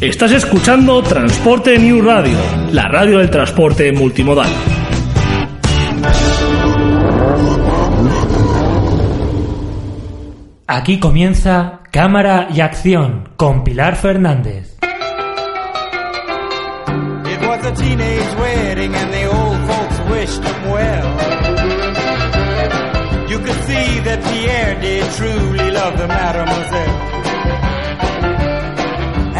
Estás escuchando Transporte New Radio, la radio del transporte multimodal. Aquí comienza Cámara y Acción con Pilar Fernández. You could see that Pierre did truly love the mademoiselle.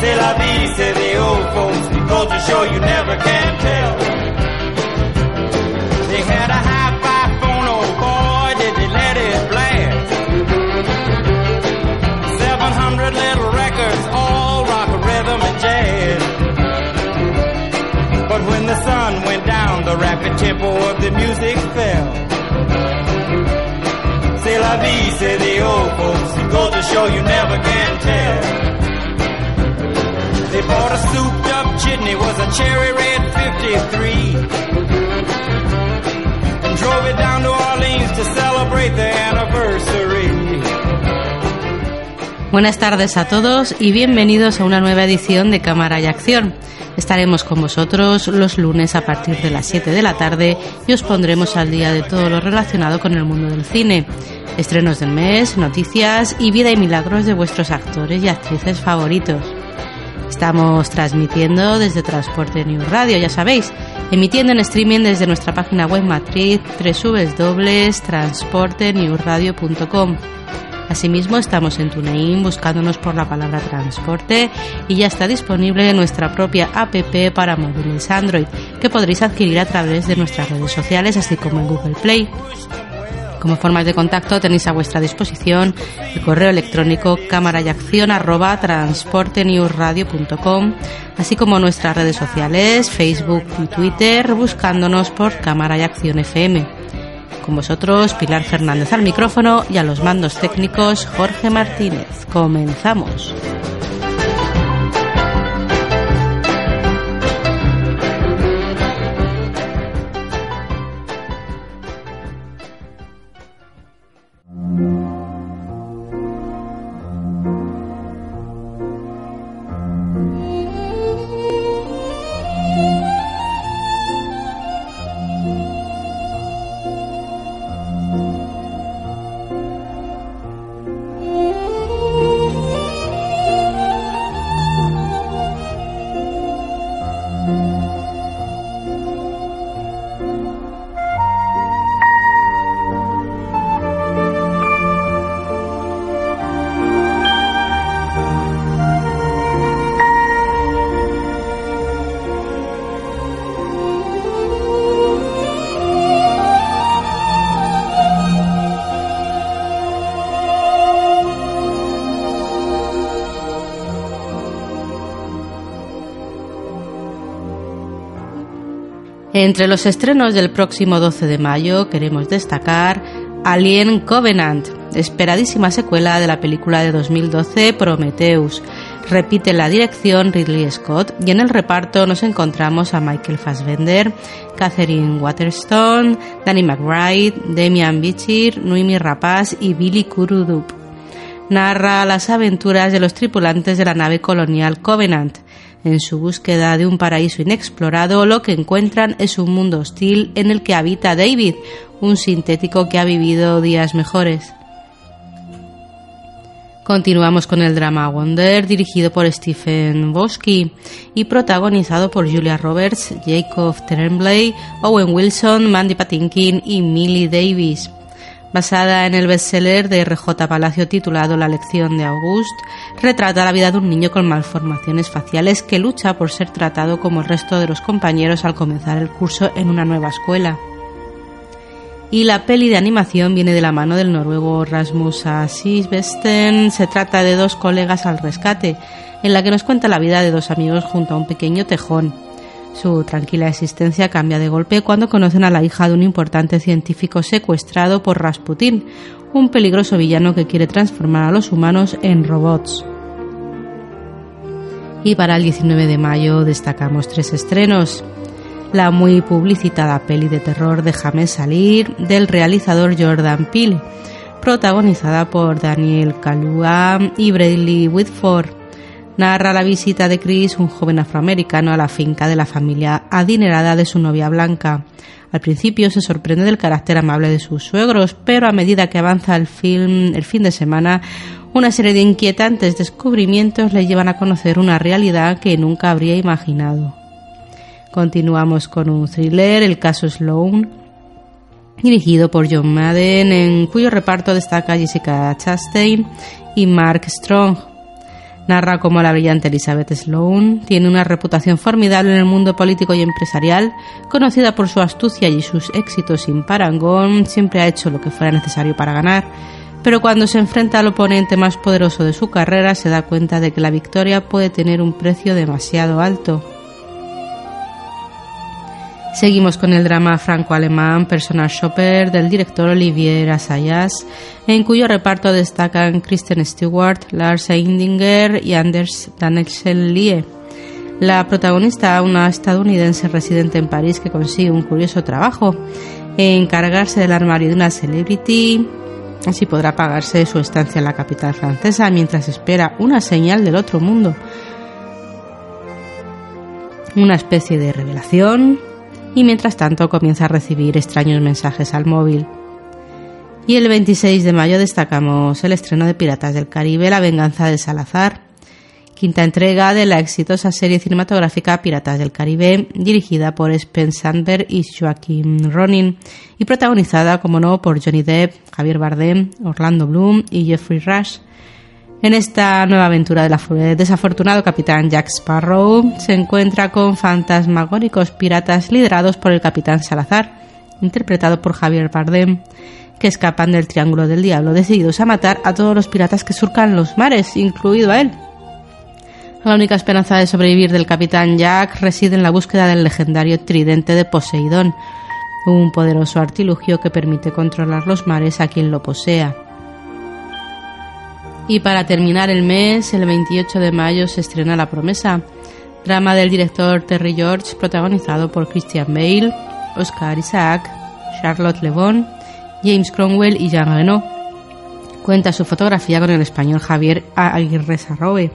C'est la vie, say the old folks. To show you never can tell. They had a hi-fi phone, oh boy, did they let it blast. 700 little records, all rock, rhythm, and jazz. But when the sun went down, the rapid tempo of the music fell. C'est la vie, say the old folks. Goes to show you never can tell. They bought a souped up chitney, was a cherry red 53. And drove it down to Orleans to celebrate the anniversary. Buenas tardes a todos y bienvenidos a una nueva edición de Cámara y Acción. Estaremos con vosotros los lunes a partir de las 7 de la tarde y os pondremos al día de todo lo relacionado con el mundo del cine. Estrenos del mes, noticias y vida y milagros de vuestros actores y actrices favoritos. Estamos transmitiendo desde Transporte New Radio, ya sabéis, emitiendo en streaming desde nuestra página web matriz www.transportenewradio.com. Asimismo, estamos en TuneIn buscándonos por la palabra transporte y ya está disponible nuestra propia app para móviles Android que podréis adquirir a través de nuestras redes sociales así como en Google Play. Como formas de contacto tenéis a vuestra disposición el correo electrónico cámara y acción arroba transportenewsradio.com, así como nuestras redes sociales, Facebook y Twitter, buscándonos por Cámara y Acción FM. Con vosotros, Pilar Fernández al micrófono y a los mandos técnicos, Jorge Martínez. Comenzamos. Entre los estrenos del próximo 12 de mayo queremos destacar Alien Covenant, esperadísima secuela de la película de 2012 Prometheus. Repite la dirección Ridley Scott y en el reparto nos encontramos a Michael Fassbender, Catherine Waterstone, Danny McBride, Damian Bichir, Noemi Rapaz y Billy Kurudup. Narra las aventuras de los tripulantes de la nave colonial Covenant, en su búsqueda de un paraíso inexplorado, lo que encuentran es un mundo hostil en el que habita David, un sintético que ha vivido días mejores. Continuamos con el drama Wonder, dirigido por Stephen Bosky y protagonizado por Julia Roberts, Jacob Tremblay, Owen Wilson, Mandy Patinkin y Millie Davis. Basada en el bestseller de R.J. Palacio titulado La lección de August, retrata la vida de un niño con malformaciones faciales que lucha por ser tratado como el resto de los compañeros al comenzar el curso en una nueva escuela. Y la peli de animación viene de la mano del noruego Rasmus Asisbesten. Se trata de dos colegas al rescate, en la que nos cuenta la vida de dos amigos junto a un pequeño tejón. Su tranquila existencia cambia de golpe cuando conocen a la hija de un importante científico secuestrado por Rasputin, un peligroso villano que quiere transformar a los humanos en robots. Y para el 19 de mayo destacamos tres estrenos. La muy publicitada peli de terror Déjame salir del realizador Jordan Peele, protagonizada por Daniel Kaluuya y Bradley Whitford. Narra la visita de Chris, un joven afroamericano, a la finca de la familia adinerada de su novia blanca. Al principio se sorprende del carácter amable de sus suegros, pero a medida que avanza el film, el fin de semana, una serie de inquietantes descubrimientos le llevan a conocer una realidad que nunca habría imaginado. Continuamos con un thriller, el caso Sloan, dirigido por John Madden, en cuyo reparto destaca Jessica Chastain y Mark Strong. Narra cómo la brillante Elizabeth Sloan tiene una reputación formidable en el mundo político y empresarial, conocida por su astucia y sus éxitos sin parangón, siempre ha hecho lo que fuera necesario para ganar pero cuando se enfrenta al oponente más poderoso de su carrera se da cuenta de que la victoria puede tener un precio demasiado alto. Seguimos con el drama franco-alemán Personal Shopper del director Olivier Assayas, en cuyo reparto destacan Kristen Stewart, Lars Eindinger y Anders Danielsen Lie. La protagonista, una estadounidense residente en París que consigue un curioso trabajo, encargarse del armario de una celebrity Así podrá pagarse su estancia en la capital francesa mientras espera una señal del otro mundo. Una especie de revelación y mientras tanto comienza a recibir extraños mensajes al móvil. Y el 26 de mayo destacamos el estreno de Piratas del Caribe, La venganza de Salazar, quinta entrega de la exitosa serie cinematográfica Piratas del Caribe, dirigida por Spence Sandberg y Joaquin Ronin, y protagonizada, como no, por Johnny Depp, Javier Bardem, Orlando Bloom y Jeffrey Rush. En esta nueva aventura del desafortunado capitán Jack Sparrow se encuentra con fantasmagóricos piratas liderados por el capitán Salazar, interpretado por Javier Bardem, que escapan del Triángulo del Diablo, decididos a matar a todos los piratas que surcan los mares, incluido a él, la única esperanza de sobrevivir del capitán Jack reside en la búsqueda del legendario tridente de Poseidón, un poderoso artilugio que permite controlar los mares a quien lo posea. Y para terminar el mes, el 28 de mayo se estrena La Promesa, drama del director Terry George protagonizado por Christian Bale, Oscar Isaac, Charlotte Le Bon, James Cromwell y Jean Reno. Cuenta su fotografía con el español Javier Aguirre Sarrobe.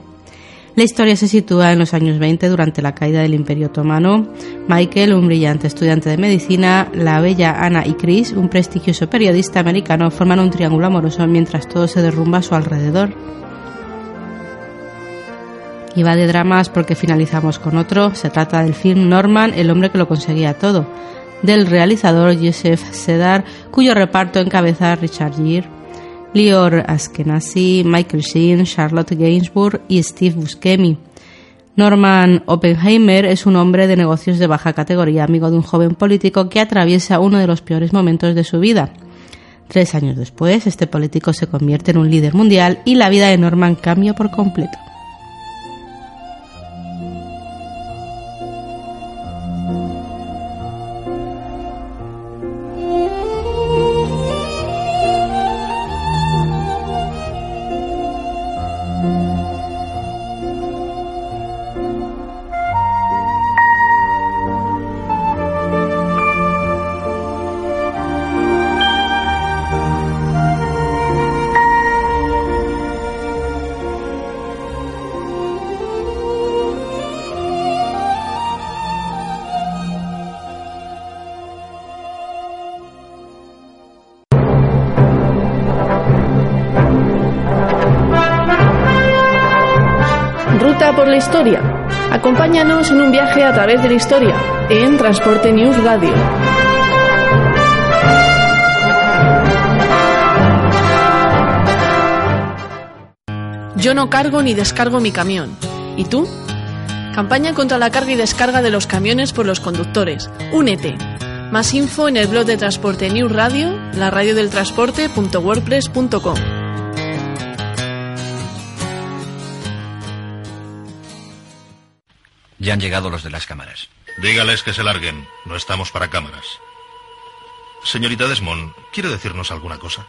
La historia se sitúa en los años 20 durante la caída del Imperio Otomano. Michael, un brillante estudiante de medicina, la bella Anna y Chris, un prestigioso periodista americano, forman un triángulo amoroso mientras todo se derrumba a su alrededor. Y va de dramas porque finalizamos con otro. Se trata del film Norman, el hombre que lo conseguía todo, del realizador Joseph Sedar, cuyo reparto encabeza Richard Gere. Lior Askenazi, Michael Sheen, Charlotte Gainsbourg y Steve Buscemi. Norman Oppenheimer es un hombre de negocios de baja categoría, amigo de un joven político que atraviesa uno de los peores momentos de su vida. Tres años después, este político se convierte en un líder mundial y la vida de Norman cambia por completo. Acompáñanos en un viaje a través de la historia en Transporte News Radio. Yo no cargo ni descargo mi camión. ¿Y tú? Campaña contra la carga y descarga de los camiones por los conductores. Únete. Más info en el blog de Transporte News Radio, la radio del transporte.wordpress.com. Ya han llegado los de las cámaras. Dígales que se larguen. No estamos para cámaras. Señorita Desmond, ¿quiere decirnos alguna cosa?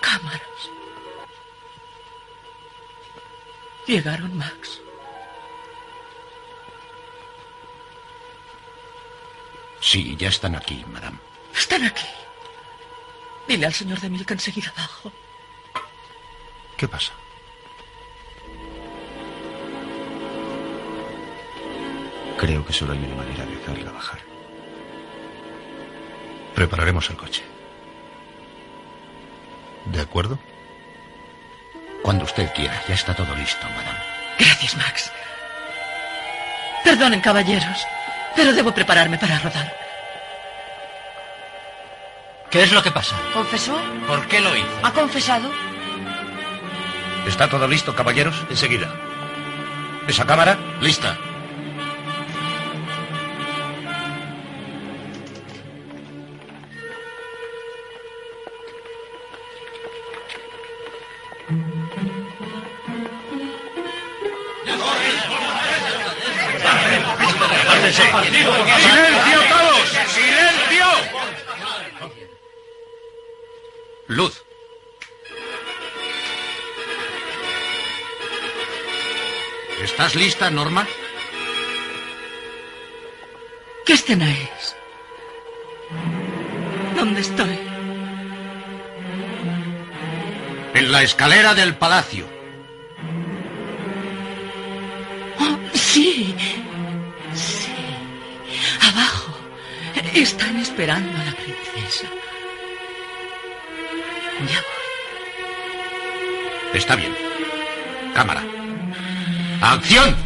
Cámaras. Llegaron, Max. Sí, ya están aquí, madame. Están aquí. Dile al señor de Milk enseguida abajo. ¿Qué pasa? Creo que solo hay una manera de hacerla bajar. Prepararemos el coche. ¿De acuerdo? Cuando usted quiera, ya está todo listo, madame. Gracias, Max. Perdonen, caballeros, pero debo prepararme para rodar. ¿Qué es lo que pasa? ¿Confesó? ¿Por qué lo hizo? ¿Ha confesado? ¿Está todo listo, caballeros? Enseguida. ¿Esa cámara? Lista. ¿Estás lista, Norma? ¿Qué escena es? ¿Dónde estoy? En la escalera del palacio. Oh, sí. Sí. Abajo. Están esperando a la princesa. Ya voy. Está bien. Cámara. ¡Acción!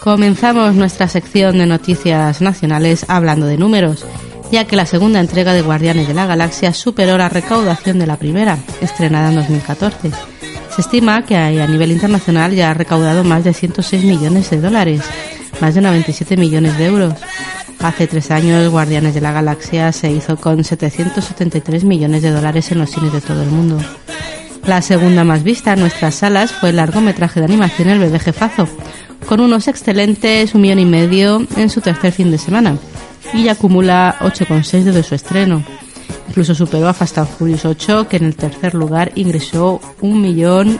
Comenzamos nuestra sección de noticias nacionales hablando de números, ya que la segunda entrega de Guardianes de la Galaxia superó la recaudación de la primera, estrenada en 2014. Se estima que a nivel internacional ya ha recaudado más de 106 millones de dólares, más de 97 millones de euros. Hace tres años, Guardianes de la Galaxia se hizo con 773 millones de dólares en los cines de todo el mundo. La segunda más vista en nuestras salas fue el largometraje de animación El bebé jefazo, con unos excelentes un millón y medio en su tercer fin de semana, y ya acumula 8,6 desde su estreno. Incluso superó a Fast and Furious 8, que en el tercer lugar ingresó un millón.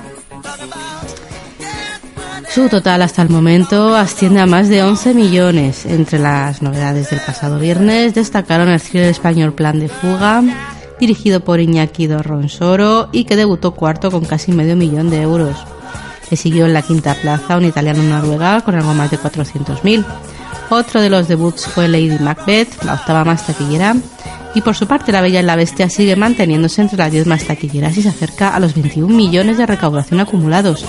Su total hasta el momento asciende a más de 11 millones. Entre las novedades del pasado viernes destacaron el thriller español Plan de Fuga, dirigido por Iñaki Dorronsoro y que debutó cuarto con casi medio millón de euros. Le siguió en la quinta plaza un italiano noruega con algo más de 400.000. Otro de los debuts fue Lady Macbeth, la octava más taquillera. Y por su parte, La Bella y la Bestia sigue manteniéndose entre las 10 más taquilleras y se acerca a los 21 millones de recaudación acumulados,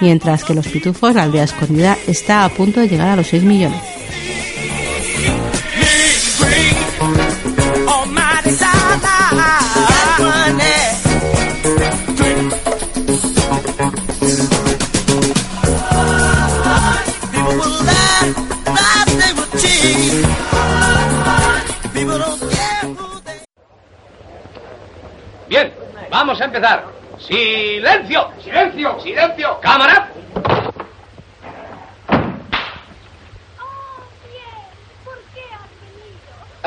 mientras que Los Pitufos, La Aldea Escondida, está a punto de llegar a los 6 millones. Empezar. ¡Silencio! ¡Silencio! ¡Silencio! ¡Cámara!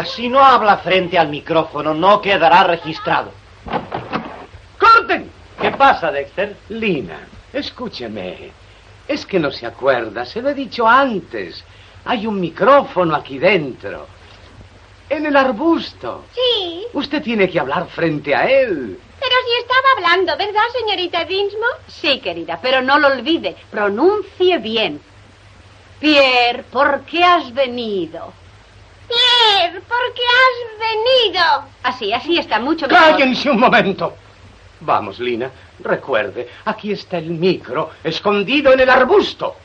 Si no habla frente al micrófono, no quedará registrado. ¡Corten! ¿Qué pasa, Dexter? Lina, escúcheme. Es que no se acuerda, se lo he dicho antes. Hay un micrófono aquí dentro. En el arbusto. Sí. Usted tiene que hablar frente a él. Pero si estaba hablando, ¿verdad, señorita Dinsmore? Sí, querida, pero no lo olvide. Pronuncie bien. Pierre, ¿por qué has venido? Pierre, ¿por qué has venido? Así, así está mucho mejor. Cállense un momento. Vamos, Lina, recuerde, aquí está el micro, escondido en el arbusto.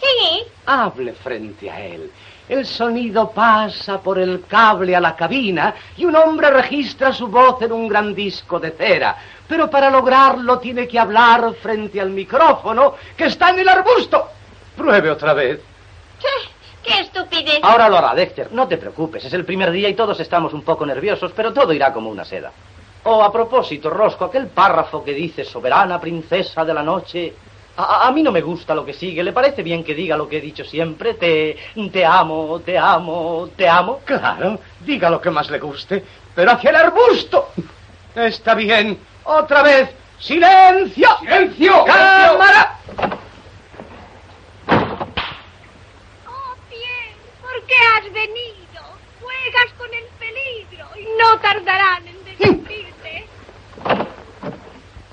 Sí. Hable frente a él. El sonido pasa por el cable a la cabina y un hombre registra su voz en un gran disco de cera. Pero para lograrlo tiene que hablar frente al micrófono que está en el arbusto. Pruebe otra vez. ¿Qué, qué estupidez? Ahora lo hará, Dexter. No te preocupes. Es el primer día y todos estamos un poco nerviosos, pero todo irá como una seda. Oh, a propósito, Rosco, aquel párrafo que dice soberana princesa de la noche. A, a, mí no me gusta lo que sigue. ¿Le parece bien que diga lo que he dicho siempre? Te, te amo, te amo, te amo. Claro, diga lo que más le guste, pero hacia el arbusto. Está bien. Otra vez. ¡Silencio! ¡Silencio! ¡Cámara! Oh, Pierre, ¿por qué has venido? Juegas con el peligro y no tardarán en descubrirte.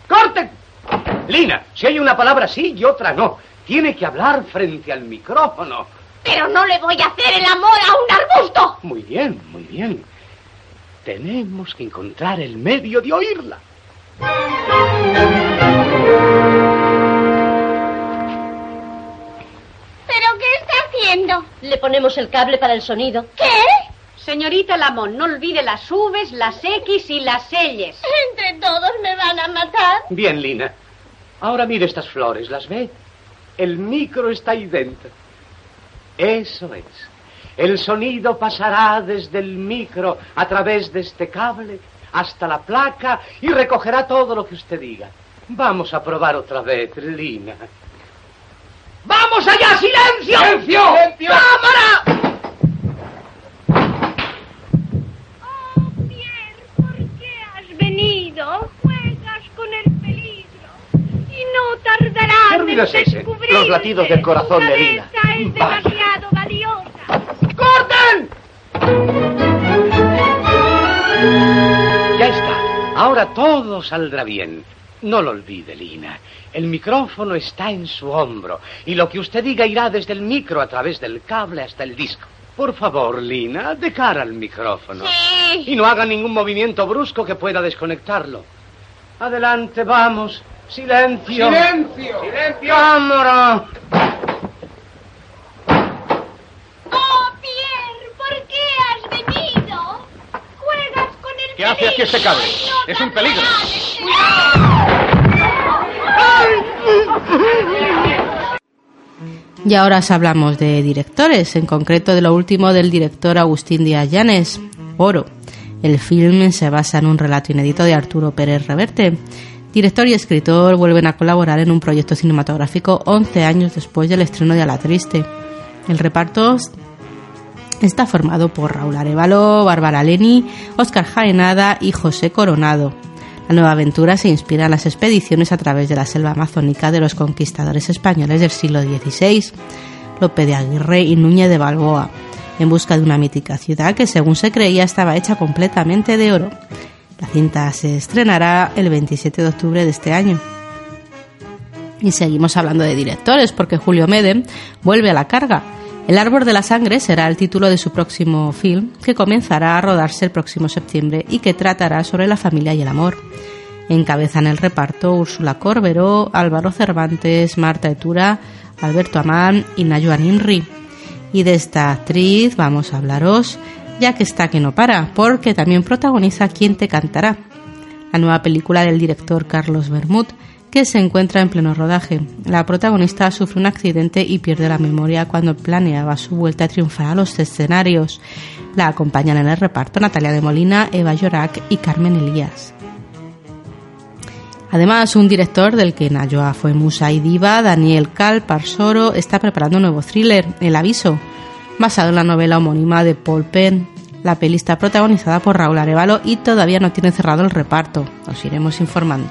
¡Corten! Lina, si hay una palabra sí y otra no, tiene que hablar frente al micrófono. Pero no le voy a hacer el amor a un arbusto. Muy bien, muy bien. Tenemos que encontrar el medio de oírla. ¿Pero qué está haciendo? Le ponemos el cable para el sonido. ¿Qué? Señorita Lamont, no olvide las Vs, las X y las Ls. Entre todos me van a matar. Bien, Lina. Ahora mire estas flores, ¿las ve? El micro está ahí dentro. Eso es. El sonido pasará desde el micro a través de este cable hasta la placa y recogerá todo lo que usted diga. Vamos a probar otra vez, Lina. ¡Vamos allá! ¡Silencio! ¡Silencio! ¡Silencio! ¡Cámara! Oh, Pierre, ¿por qué has venido? Juegas con el peligro y no tardarán ¿Qué ruido en descubrirte. Los latidos del corazón de Lina. Esa es demasiado valiosa. ¡Corten! Ya está. Ahora todo saldrá bien. No lo olvide, Lina. El micrófono está en su hombro y lo que usted diga irá desde el micro a través del cable hasta el disco. Por favor, Lina, de cara al micrófono. Sí. Y no haga ningún movimiento brusco que pueda desconectarlo. Adelante, vamos. Silencio. ¡Silencio! ¡Silencio! ¡Cámara! Oh, Pierre, ¿por qué has venido? Juegas con el ¿Qué hace aquí este cable? peligro y no Es un peligro. Y ahora os hablamos de directores, en concreto de lo último del director Agustín Díaz Llanes, Oro. El film se basa en un relato inédito de Arturo Pérez Reverte. Director y escritor vuelven a colaborar en un proyecto cinematográfico 11 años después del estreno de A la Triste. El reparto está formado por Raúl Arevalo, Bárbara Leni, Óscar Jaenada y José Coronado. La nueva aventura se inspira en las expediciones a través de la selva amazónica de los conquistadores españoles del siglo XVI, Lope de Aguirre y Núñez de Balboa, en busca de una mítica ciudad que según se creía estaba hecha completamente de oro. La cinta se estrenará el 27 de octubre de este año. Y seguimos hablando de directores porque Julio Medem vuelve a la carga. El árbol de la sangre será el título de su próximo film, que comenzará a rodarse el próximo septiembre y que tratará sobre la familia y el amor. Encabezan el reparto Úrsula Corberó, Álvaro Cervantes, Marta Etura, Alberto Amán y Nayuan Inri. Y de esta actriz vamos a hablaros, ya que está que no para, porque también protagoniza Quién te cantará, la nueva película del director Carlos Bermud, que se encuentra en pleno rodaje. La protagonista sufre un accidente y pierde la memoria cuando planeaba su vuelta a triunfar a los escenarios. La acompañan en el reparto Natalia de Molina, Eva Llorac y Carmen Elías. Además, un director del que Nayoa fue musa y diva, Daniel Cal Parsoro, está preparando un nuevo thriller, El Aviso, basado en la novela homónima de Paul Penn. La peli está protagonizada por Raúl Arevalo y todavía no tiene cerrado el reparto. Os iremos informando.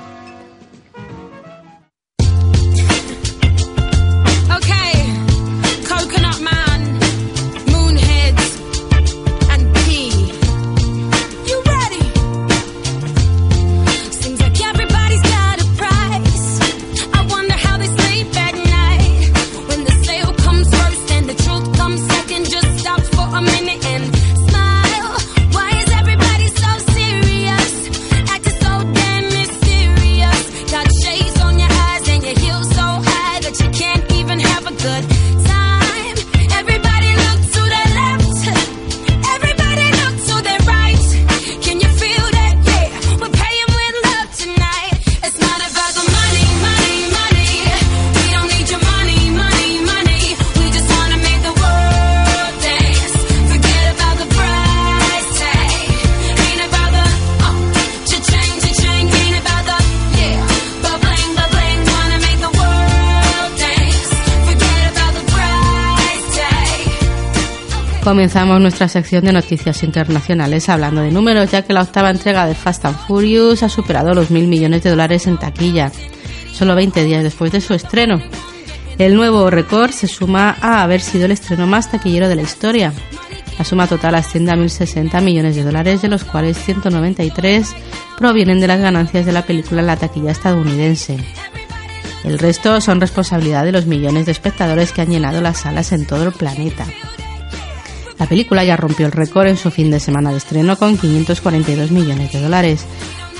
Comenzamos nuestra sección de noticias internacionales hablando de números, ya que la octava entrega de Fast and Furious ha superado los mil millones de dólares en taquilla, solo 20 días después de su estreno. El nuevo récord se suma a haber sido el estreno más taquillero de la historia. La suma total asciende a 1.060 millones de dólares, de los cuales 193 provienen de las ganancias de la película en la taquilla estadounidense. El resto son responsabilidad de los millones de espectadores que han llenado las salas en todo el planeta. La película ya rompió el récord en su fin de semana de estreno con 542 millones de dólares.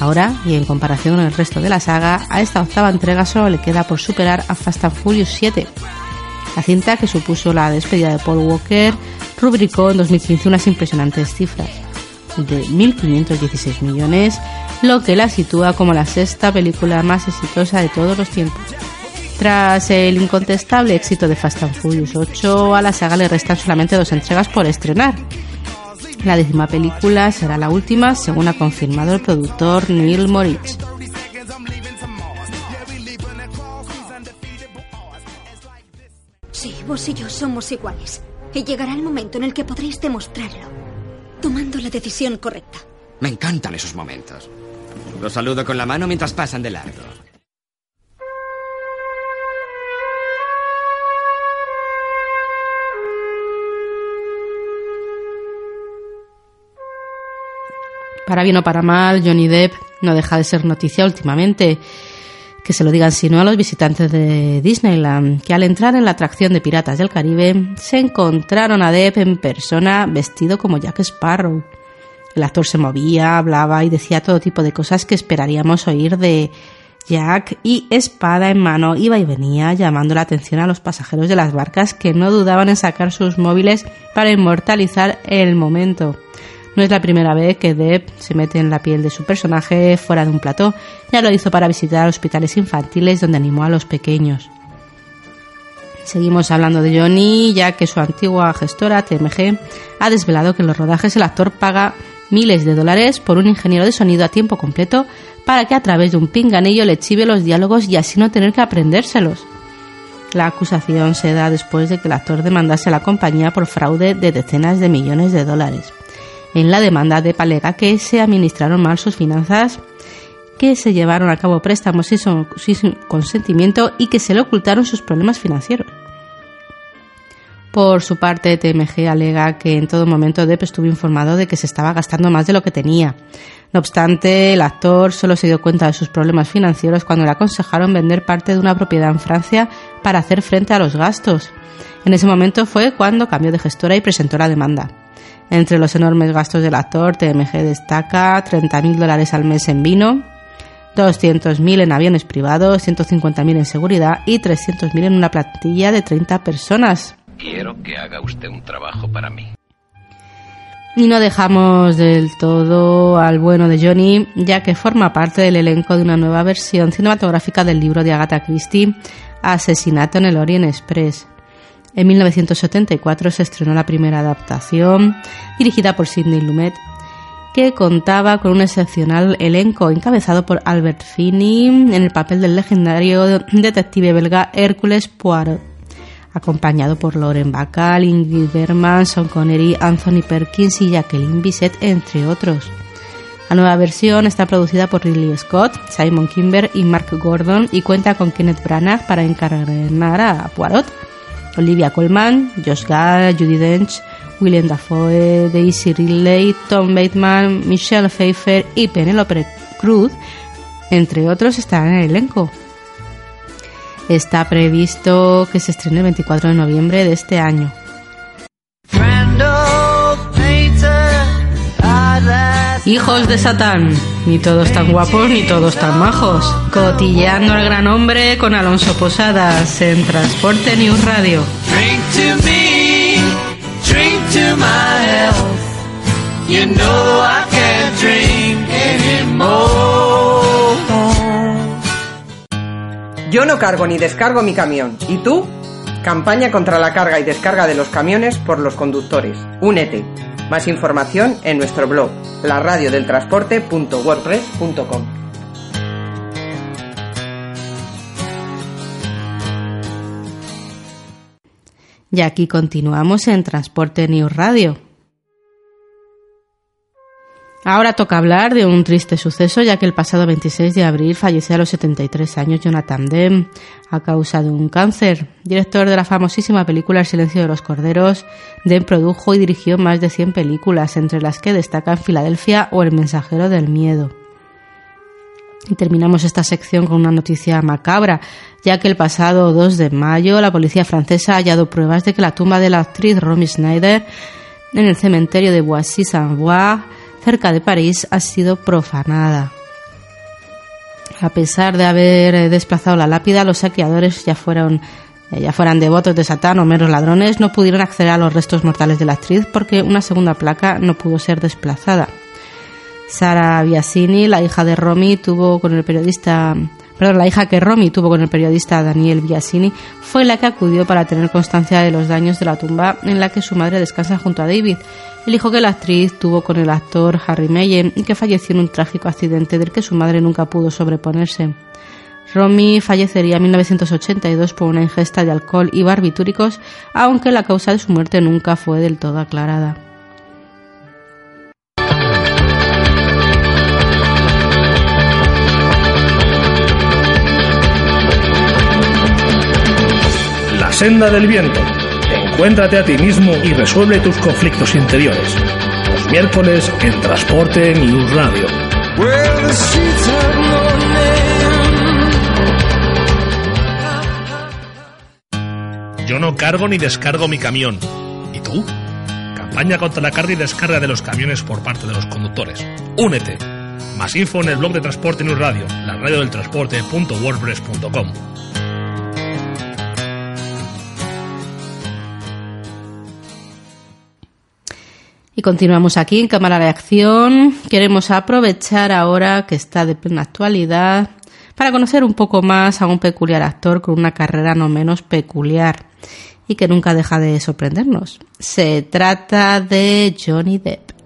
Ahora, y en comparación con el resto de la saga, a esta octava entrega solo le queda por superar a Fast and Furious 7. La cinta, que supuso la despedida de Paul Walker, rubricó en 2015 unas impresionantes cifras de 1.516 millones, lo que la sitúa como la sexta película más exitosa de todos los tiempos. Tras el incontestable éxito de Fast and Furious 8, a la saga le restan solamente dos entregas por estrenar. La décima película será la última, según ha confirmado el productor Neil Moritz. Sí, vos y yo somos iguales. Y llegará el momento en el que podréis demostrarlo, tomando la decisión correcta. Me encantan esos momentos. Los saludo con la mano mientras pasan de largo. Para bien o para mal, Johnny Depp no deja de ser noticia últimamente. Que se lo digan sino a los visitantes de Disneyland, que al entrar en la atracción de Piratas del Caribe se encontraron a Depp en persona vestido como Jack Sparrow. El actor se movía, hablaba y decía todo tipo de cosas que esperaríamos oír de Jack y espada en mano iba y venía llamando la atención a los pasajeros de las barcas que no dudaban en sacar sus móviles para inmortalizar el momento. No es la primera vez que Depp se mete en la piel de su personaje fuera de un plató. Ya lo hizo para visitar hospitales infantiles donde animó a los pequeños. Seguimos hablando de Johnny, ya que su antigua gestora, TMG, ha desvelado que en los rodajes el actor paga miles de dólares por un ingeniero de sonido a tiempo completo para que a través de un pinganillo le chive los diálogos y así no tener que aprendérselos. La acusación se da después de que el actor demandase a la compañía por fraude de decenas de millones de dólares en la demanda de Palega que se administraron mal sus finanzas, que se llevaron a cabo préstamos sin consentimiento y que se le ocultaron sus problemas financieros. Por su parte, TMG alega que en todo momento Depp estuvo informado de que se estaba gastando más de lo que tenía. No obstante, el actor solo se dio cuenta de sus problemas financieros cuando le aconsejaron vender parte de una propiedad en Francia para hacer frente a los gastos. En ese momento fue cuando cambió de gestora y presentó la demanda. Entre los enormes gastos del actor, TMG destaca 30.000 dólares al mes en vino, 200.000 en aviones privados, 150.000 en seguridad y 300.000 en una plantilla de 30 personas. Quiero que haga usted un trabajo para mí. Y no dejamos del todo al bueno de Johnny, ya que forma parte del elenco de una nueva versión cinematográfica del libro de Agatha Christie, Asesinato en el Orient Express. En 1974 se estrenó la primera adaptación, dirigida por Sidney Lumet, que contaba con un excepcional elenco encabezado por Albert Finney en el papel del legendario detective belga Hércules Poirot, acompañado por Lauren Bacall, Ingrid Bergman, Sean Connery, Anthony Perkins y Jacqueline Bisset, entre otros. La nueva versión está producida por Ridley Scott, Simon Kimber y Mark Gordon y cuenta con Kenneth Branagh para encarnar a Poirot Olivia Colman, Josh Gad, Judy Dench, William Dafoe, Daisy Ridley, Tom Bateman, Michelle Pfeiffer y Penelope Cruz, entre otros, están en el elenco. Está previsto que se estrene el 24 de noviembre de este año. Hijos de Satán, ni todos tan guapos ni todos tan majos. Cotilleando al gran hombre con Alonso Posadas en Transporte News Radio. Drink to me, drink to my health. You know I can't drink anymore. Yo no cargo ni descargo mi camión. ¿Y tú? Campaña contra la carga y descarga de los camiones por los conductores. Únete. Más información en nuestro blog, laradiodeltransporte.wordpress.com. Y aquí continuamos en Transporte News Radio. Ahora toca hablar de un triste suceso, ya que el pasado 26 de abril falleció a los 73 años Jonathan Demme a causa de un cáncer. Director de la famosísima película El silencio de los corderos, Demme produjo y dirigió más de 100 películas, entre las que destacan Filadelfia o El mensajero del miedo. Y terminamos esta sección con una noticia macabra, ya que el pasado 2 de mayo la policía francesa ha hallado pruebas de que la tumba de la actriz Romy Schneider en el cementerio de Boissy-Saint-Voir cerca de París, ha sido profanada. A pesar de haber desplazado la lápida, los saqueadores ya fueron ya fueran devotos de Satán o meros ladrones, no pudieron acceder a los restos mortales de la actriz porque una segunda placa no pudo ser desplazada. Sara Biasini, la hija de Romy, tuvo con el periodista, perdón, la hija que Romy tuvo con el periodista Daniel Biasini, fue la que acudió para tener constancia de los daños de la tumba en la que su madre descansa junto a David, el hijo que la actriz tuvo con el actor Harry Meyer y que falleció en un trágico accidente del que su madre nunca pudo sobreponerse. Romy fallecería en 1982 por una ingesta de alcohol y barbitúricos, aunque la causa de su muerte nunca fue del todo aclarada. La senda del viento. Encuéntrate a ti mismo y resuelve tus conflictos interiores. Los miércoles en Transporte News Radio. Yo no cargo ni descargo mi camión. ¿Y tú? Campaña contra la carga y descarga de los camiones por parte de los conductores. Únete. Más info en el blog de Transporte News Radio, la radio del transporte.wordpress.com. Y continuamos aquí en Cámara de Acción. Queremos aprovechar ahora que está de plena actualidad para conocer un poco más a un peculiar actor con una carrera no menos peculiar y que nunca deja de sorprendernos. Se trata de Johnny Depp.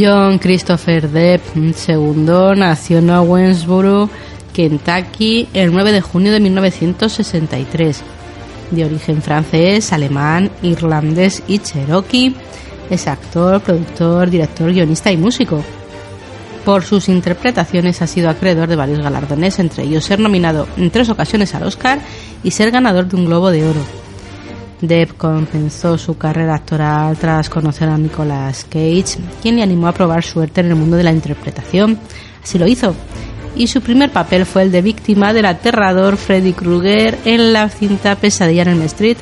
John Christopher Depp II nació en Owensboro, Kentucky, el 9 de junio de 1963. De origen francés, alemán, irlandés y cherokee, es actor, productor, director, guionista y músico. Por sus interpretaciones ha sido acreedor de varios galardones, entre ellos ser nominado en tres ocasiones al Oscar y ser ganador de un Globo de Oro. Depp comenzó su carrera actoral tras conocer a Nicolas Cage, quien le animó a probar suerte en el mundo de la interpretación. Así lo hizo. Y su primer papel fue el de víctima del aterrador Freddy Krueger en la cinta Pesadilla en el Street.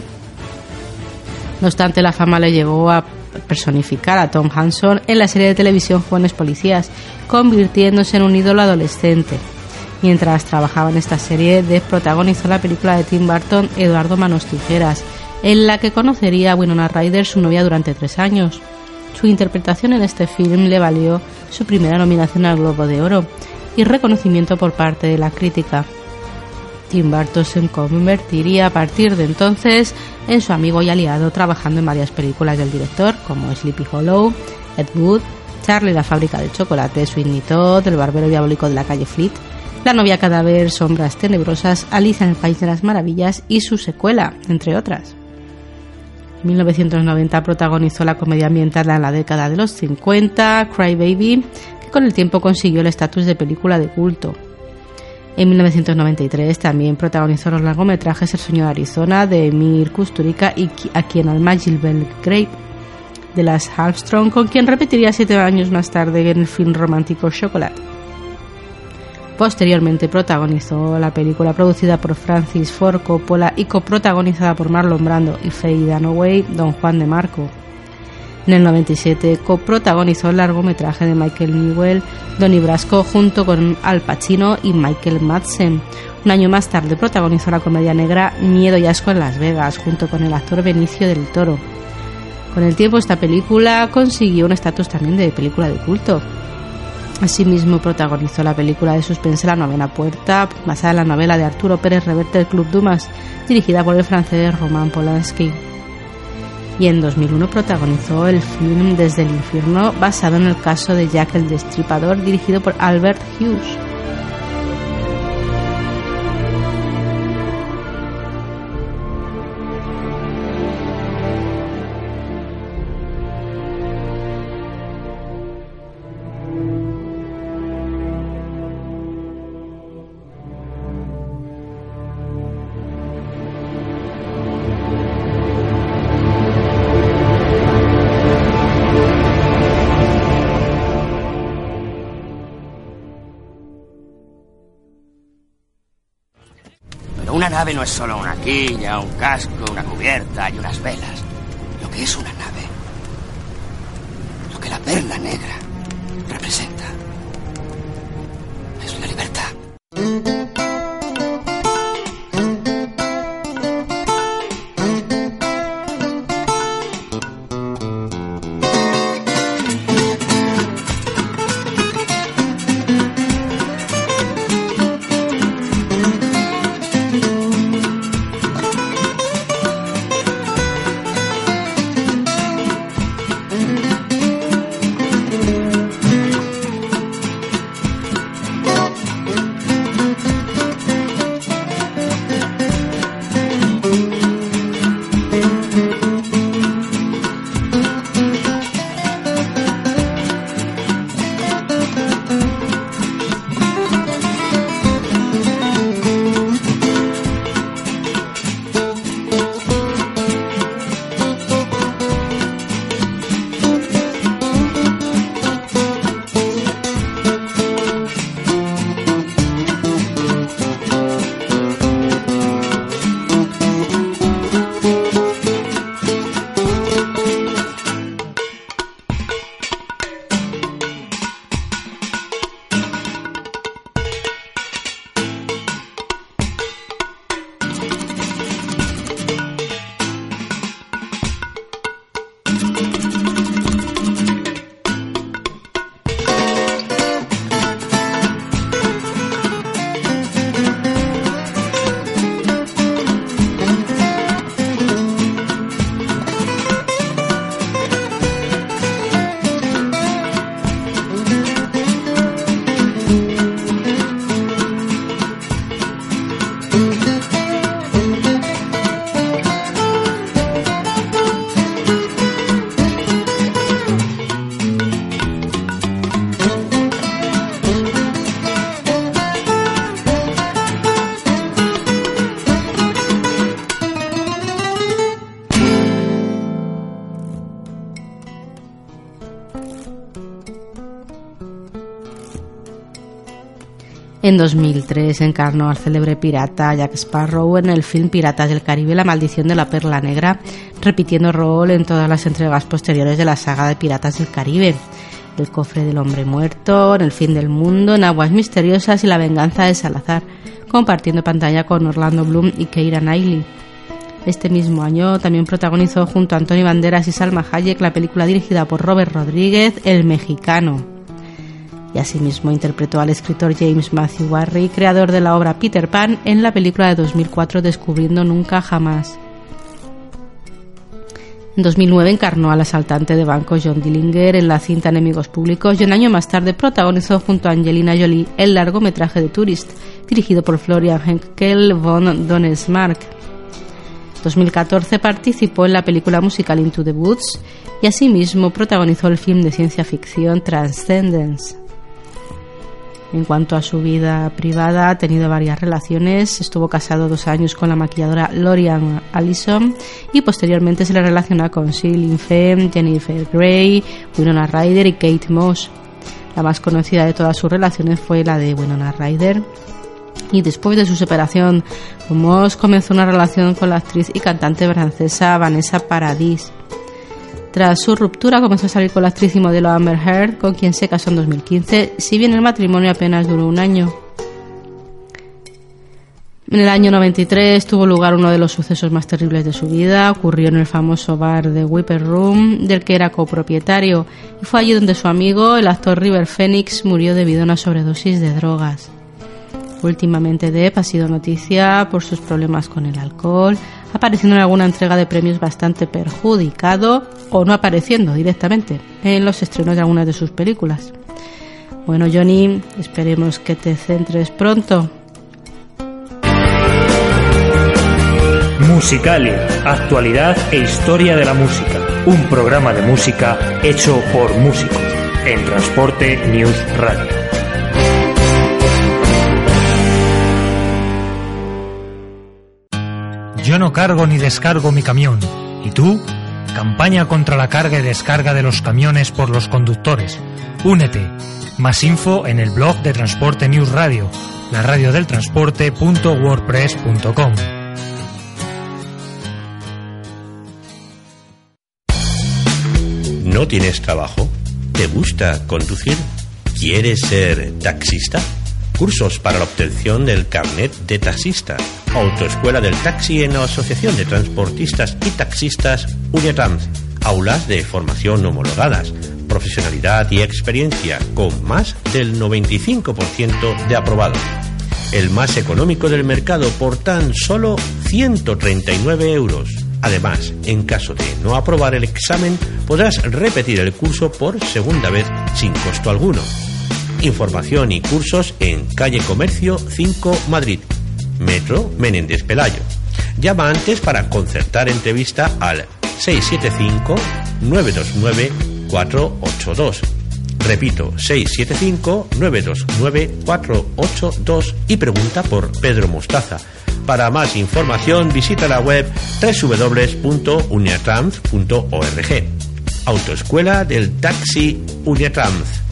No obstante, la fama le llevó a personificar a Tom Hanson en la serie de televisión Jóvenes Policías, convirtiéndose en un ídolo adolescente. Mientras trabajaba en esta serie, Depp protagonizó la película de Tim Burton Eduardo Manos Tijeras, en la que conocería a Winona Ryder, su novia, durante tres años. Su interpretación en este film le valió su primera nominación al Globo de Oro y reconocimiento por parte de la crítica. Tim Burton se convertiría a partir de entonces en su amigo y aliado, trabajando en varias películas del director como Sleepy Hollow, Ed Wood, Charlie la fábrica de chocolate, Sweeney Todd, El barbero diabólico de la calle Fleet, La novia cadáver, Sombras tenebrosas, Alicia en el País de las Maravillas y su secuela, entre otras. En 1990 protagonizó la comedia ambientada en la década de los 50, Cry Baby, que con el tiempo consiguió el estatus de película de culto. En 1993 también protagonizó los largometrajes El sueño de Arizona de Emir Kusturica y A quien alma Gilbert Grape de las Halfstrong, con quien repetiría siete años más tarde en el film romántico Chocolate. Posteriormente protagonizó la película producida por Francis Ford Coppola y coprotagonizada por Marlon Brando y Faye Dunaway, Don Juan de Marco. En el 97 coprotagonizó el largometraje de Michael Newell, Donnie Brasco, junto con Al Pacino y Michael Madsen. Un año más tarde protagonizó la comedia negra Miedo y Asco en Las Vegas, junto con el actor Benicio del Toro. Con el tiempo esta película consiguió un estatus también de película de culto. Asimismo protagonizó la película de suspense La novena puerta, basada en la novela de Arturo Pérez Reverte del Club Dumas, dirigida por el francés Roman Polanski y en 2001 protagonizó el film Desde el infierno basado en el caso de Jack el Destripador dirigido por Albert Hughes. Nave no es solo una quilla, un casco, una cubierta y unas velas. Lo que es una nave. Lo que la perla negra En 2003 encarnó al célebre pirata Jack Sparrow en el film Piratas del Caribe La maldición de la perla negra, repitiendo rol en todas las entregas posteriores de la saga de Piratas del Caribe. El cofre del hombre muerto, El fin del mundo, en Aguas misteriosas y La venganza de Salazar, compartiendo pantalla con Orlando Bloom y Keira Knightley. Este mismo año también protagonizó junto a Antonio Banderas y Salma Hayek la película dirigida por Robert Rodríguez, El Mexicano y asimismo interpretó al escritor James Matthew Barry, creador de la obra Peter Pan, en la película de 2004 Descubriendo Nunca Jamás. En 2009 encarnó al asaltante de banco John Dillinger en la cinta Enemigos Públicos y un año más tarde protagonizó junto a Angelina Jolie el largometraje de Tourist, dirigido por Florian Henkel von Donesmark. 2014 participó en la película musical Into the Woods y asimismo protagonizó el film de ciencia ficción Transcendence. En cuanto a su vida privada, ha tenido varias relaciones. Estuvo casado dos años con la maquilladora Lorian Allison y posteriormente se le relaciona con Celine Femme, Jennifer Grey, Winona Ryder y Kate Moss. La más conocida de todas sus relaciones fue la de Winona Ryder. Y después de su separación Moss comenzó una relación con la actriz y cantante francesa Vanessa Paradis. Tras su ruptura comenzó a salir con la actriz y modelo Amber Heard, con quien se casó en 2015, si bien el matrimonio apenas duró un año. En el año 93 tuvo lugar uno de los sucesos más terribles de su vida. Ocurrió en el famoso bar de Whipper Room, del que era copropietario, y fue allí donde su amigo, el actor River Phoenix, murió debido a una sobredosis de drogas. Últimamente Depp ha sido noticia por sus problemas con el alcohol, apareciendo en alguna entrega de premios bastante perjudicado o no apareciendo directamente en los estrenos de algunas de sus películas. Bueno, Johnny, esperemos que te centres pronto. Musicalia, actualidad e historia de la música. Un programa de música hecho por músicos en Transporte News Radio. Yo no cargo ni descargo mi camión. ¿Y tú? Campaña contra la carga y descarga de los camiones por los conductores. Únete. Más info en el blog de Transporte News Radio, la radio del transporte.wordpress.com. ¿No tienes trabajo? ¿Te gusta conducir? ¿Quieres ser taxista? Cursos para la obtención del carnet de taxista. Autoescuela del taxi en la Asociación de Transportistas y Taxistas Uniatrans. Aulas de formación homologadas. Profesionalidad y experiencia con más del 95% de aprobados. El más económico del mercado por tan solo 139 euros. Además, en caso de no aprobar el examen, podrás repetir el curso por segunda vez sin costo alguno. Información y cursos en Calle Comercio 5 Madrid, Metro Menéndez Pelayo. Llama antes para concertar entrevista al 675-929-482. Repito, 675-929-482 y pregunta por Pedro Mostaza. Para más información visita la web www.uniatrans.org. Autoescuela del Taxi Uniatrans.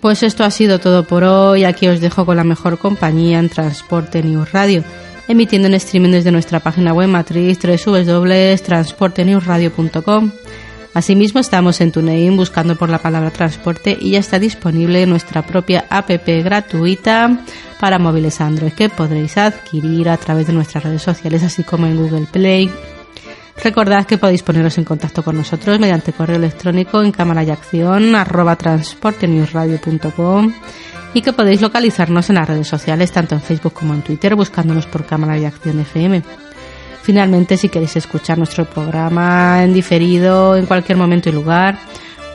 Pues esto ha sido todo por hoy. Aquí os dejo con la mejor compañía en Transporte News Radio, emitiendo en streaming desde nuestra página web matriz www.transportenewsradio.com. Asimismo estamos en TuneIn buscando por la palabra transporte y ya está disponible nuestra propia app gratuita para móviles Android que podréis adquirir a través de nuestras redes sociales así como en Google Play, Recordad que podéis poneros en contacto con nosotros mediante correo electrónico en cámara y acción transportenewsradio.com y que podéis localizarnos en las redes sociales tanto en Facebook como en Twitter buscándonos por cámara y acción FM. Finalmente, si queréis escuchar nuestro programa en diferido en cualquier momento y lugar,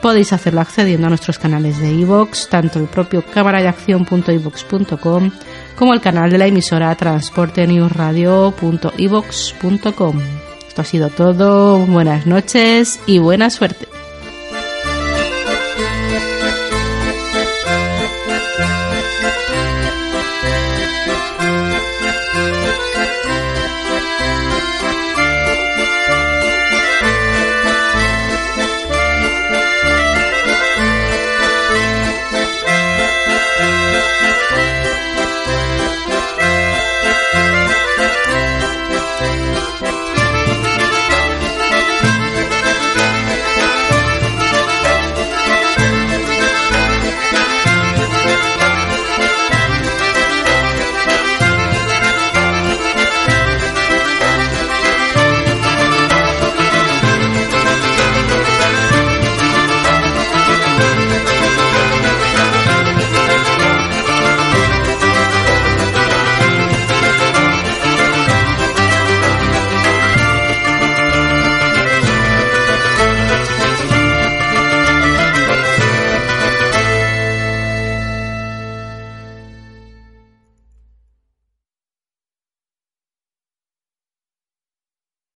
podéis hacerlo accediendo a nuestros canales de iVoox, tanto el propio cámara y acción.ivox.com como el canal de la emisora transportenewsradio.ivox.com. Esto ha sido todo. Buenas noches y buena suerte.